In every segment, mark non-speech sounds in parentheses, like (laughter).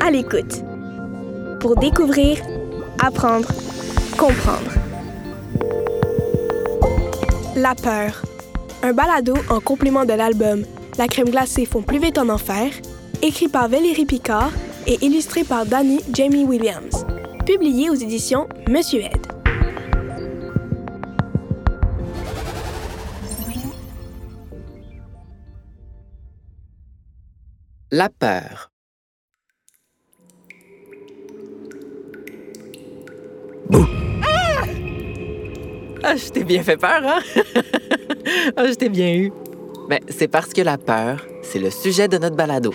À l'écoute. Pour découvrir, apprendre, comprendre. La peur. Un balado en complément de l'album La crème glacée font plus vite en enfer, écrit par Valérie Picard et illustré par Danny Jamie Williams. Publié aux éditions Monsieur Ed. La peur. Bouh! Ah, je t'ai bien fait peur, hein? (laughs) ah, je t'ai bien eu. Mais c'est parce que la peur, c'est le sujet de notre balado.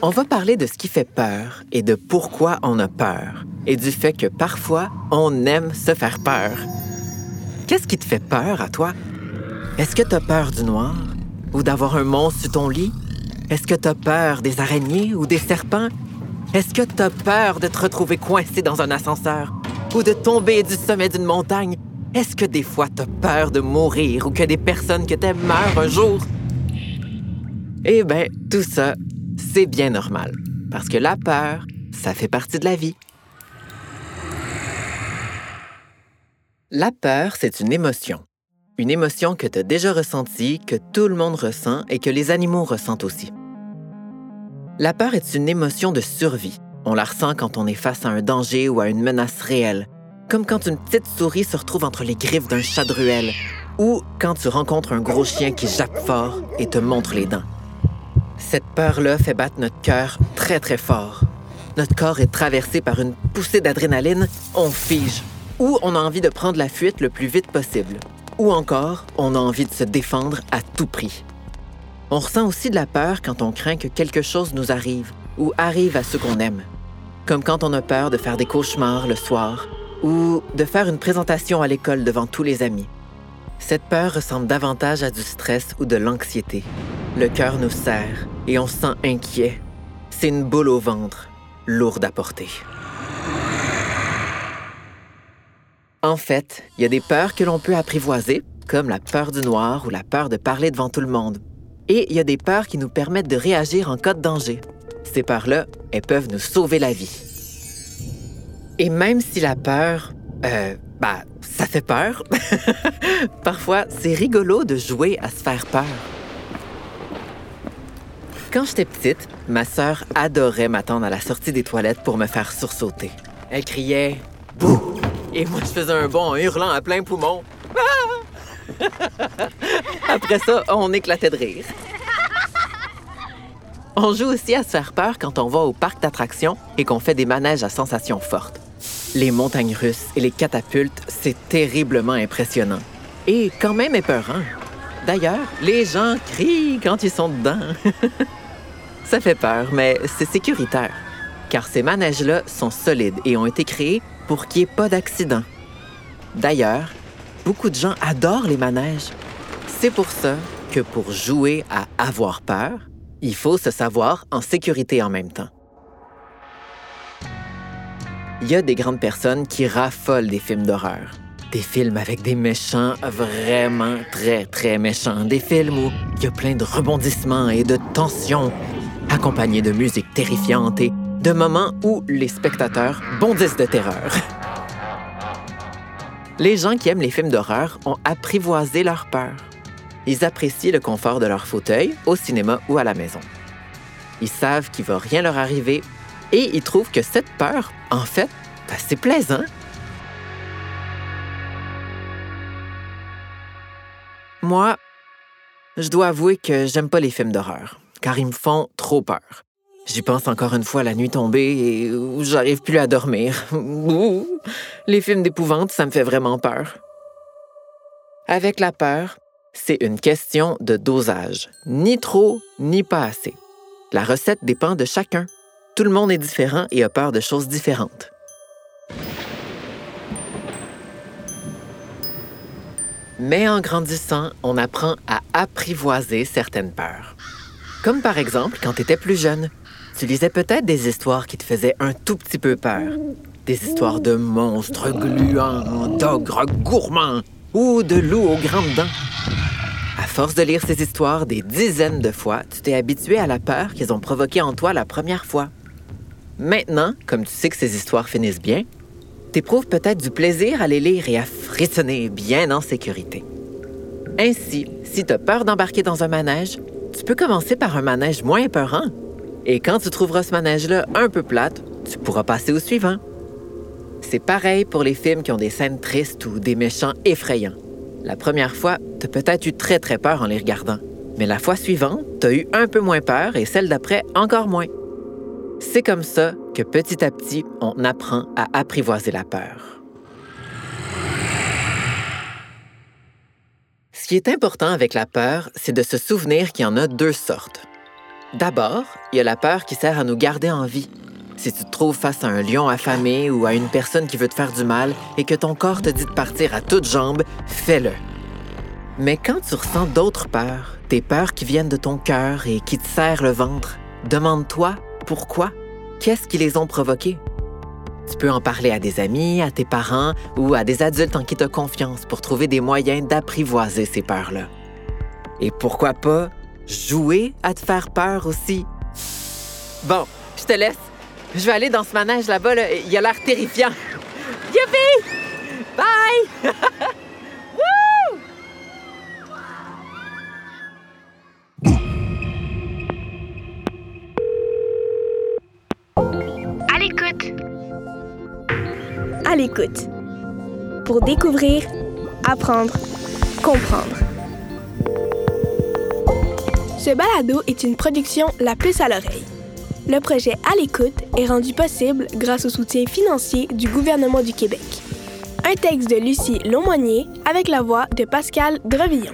On va parler de ce qui fait peur et de pourquoi on a peur et du fait que parfois, on aime se faire peur. Qu'est-ce qui te fait peur à toi? Est-ce que tu as peur du noir? Ou d'avoir un monstre sur ton lit? Est-ce que tu as peur des araignées ou des serpents? Est-ce que tu as peur de te retrouver coincé dans un ascenseur ou de tomber du sommet d'une montagne? Est-ce que des fois tu as peur de mourir ou que des personnes que t'aimes meurent un jour? Eh bien, tout ça, c'est bien normal. Parce que la peur, ça fait partie de la vie. La peur, c'est une émotion. Une émotion que tu as déjà ressentie, que tout le monde ressent et que les animaux ressentent aussi. La peur est une émotion de survie. On la ressent quand on est face à un danger ou à une menace réelle, comme quand une petite souris se retrouve entre les griffes d'un chat de ruelle, ou quand tu rencontres un gros chien qui jappe fort et te montre les dents. Cette peur-là fait battre notre cœur très très fort. Notre corps est traversé par une poussée d'adrénaline, on fige, ou on a envie de prendre la fuite le plus vite possible, ou encore on a envie de se défendre à tout prix. On ressent aussi de la peur quand on craint que quelque chose nous arrive ou arrive à ceux qu'on aime, comme quand on a peur de faire des cauchemars le soir ou de faire une présentation à l'école devant tous les amis. Cette peur ressemble davantage à du stress ou de l'anxiété. Le cœur nous serre et on se sent inquiet. C'est une boule au ventre, lourde à porter. En fait, il y a des peurs que l'on peut apprivoiser, comme la peur du noir ou la peur de parler devant tout le monde. Et il y a des peurs qui nous permettent de réagir en cas de danger. Ces peurs-là, elles peuvent nous sauver la vie. Et même si la peur, euh, bah, ça fait peur, (laughs) parfois c'est rigolo de jouer à se faire peur. Quand j'étais petite, ma sœur adorait m'attendre à la sortie des toilettes pour me faire sursauter. Elle criait Bouh! Et moi, je faisais un bond en hurlant à plein poumon. Ah! (laughs) Après ça, on éclatait de rire. On joue aussi à se faire peur quand on va au parc d'attractions et qu'on fait des manèges à sensations fortes. Les montagnes russes et les catapultes, c'est terriblement impressionnant. Et quand même épeurant. D'ailleurs, les gens crient quand ils sont dedans. (laughs) Ça fait peur, mais c'est sécuritaire. Car ces manèges-là sont solides et ont été créés pour qu'il n'y ait pas d'accident. D'ailleurs, beaucoup de gens adorent les manèges. C'est pour ça que pour jouer à avoir peur, il faut se savoir en sécurité en même temps. Il y a des grandes personnes qui raffolent des films d'horreur. Des films avec des méchants vraiment très, très méchants. Des films où il y a plein de rebondissements et de tensions, accompagnés de musique terrifiante et de moments où les spectateurs bondissent de terreur. Les gens qui aiment les films d'horreur ont apprivoisé leur peur. Ils apprécient le confort de leur fauteuil au cinéma ou à la maison. Ils savent qu'il va rien leur arriver et ils trouvent que cette peur, en fait, c'est plaisant. Moi, je dois avouer que j'aime pas les films d'horreur, car ils me font trop peur. J'y pense encore une fois la nuit tombée et j'arrive plus à dormir. Les films d'épouvante, ça me fait vraiment peur. Avec la peur, c'est une question de dosage. Ni trop, ni pas assez. La recette dépend de chacun. Tout le monde est différent et a peur de choses différentes. Mais en grandissant, on apprend à apprivoiser certaines peurs. Comme par exemple quand tu étais plus jeune. Tu lisais peut-être des histoires qui te faisaient un tout petit peu peur. Des histoires de monstres gluants, d'ogres gourmands ou de loups aux grandes dents. À force de lire ces histoires des dizaines de fois, tu t'es habitué à la peur qu'elles ont provoquée en toi la première fois. Maintenant, comme tu sais que ces histoires finissent bien, t'éprouves peut-être du plaisir à les lire et à frissonner bien en sécurité. Ainsi, si tu as peur d'embarquer dans un manège, tu peux commencer par un manège moins peurant. Et quand tu trouveras ce manège-là un peu plate, tu pourras passer au suivant. C'est pareil pour les films qui ont des scènes tristes ou des méchants effrayants. La première fois, tu as peut-être eu très très peur en les regardant, mais la fois suivante, tu as eu un peu moins peur et celle d'après encore moins. C'est comme ça que petit à petit, on apprend à apprivoiser la peur. Ce qui est important avec la peur, c'est de se souvenir qu'il y en a deux sortes. D'abord, il y a la peur qui sert à nous garder en vie. Si tu te trouves face à un lion affamé ou à une personne qui veut te faire du mal et que ton corps te dit de partir à toutes jambes, fais-le. Mais quand tu ressens d'autres peurs, des peurs qui viennent de ton cœur et qui te serrent le ventre, demande-toi pourquoi? Qu'est-ce qui les ont provoqués? Tu peux en parler à des amis, à tes parents ou à des adultes en qui tu as confiance pour trouver des moyens d'apprivoiser ces peurs-là. Et pourquoi pas jouer à te faire peur aussi? Bon, je te laisse. Je vais aller dans ce manège là-bas. Il a l'air terrifiant. (laughs) Youpi! Bye! (laughs) à l'écoute. Pour découvrir, apprendre, comprendre. Ce balado est une production La Puce à l'oreille. Le projet À l'écoute est rendu possible grâce au soutien financier du gouvernement du Québec. Un texte de Lucie Laumonier avec la voix de Pascal Drevillon.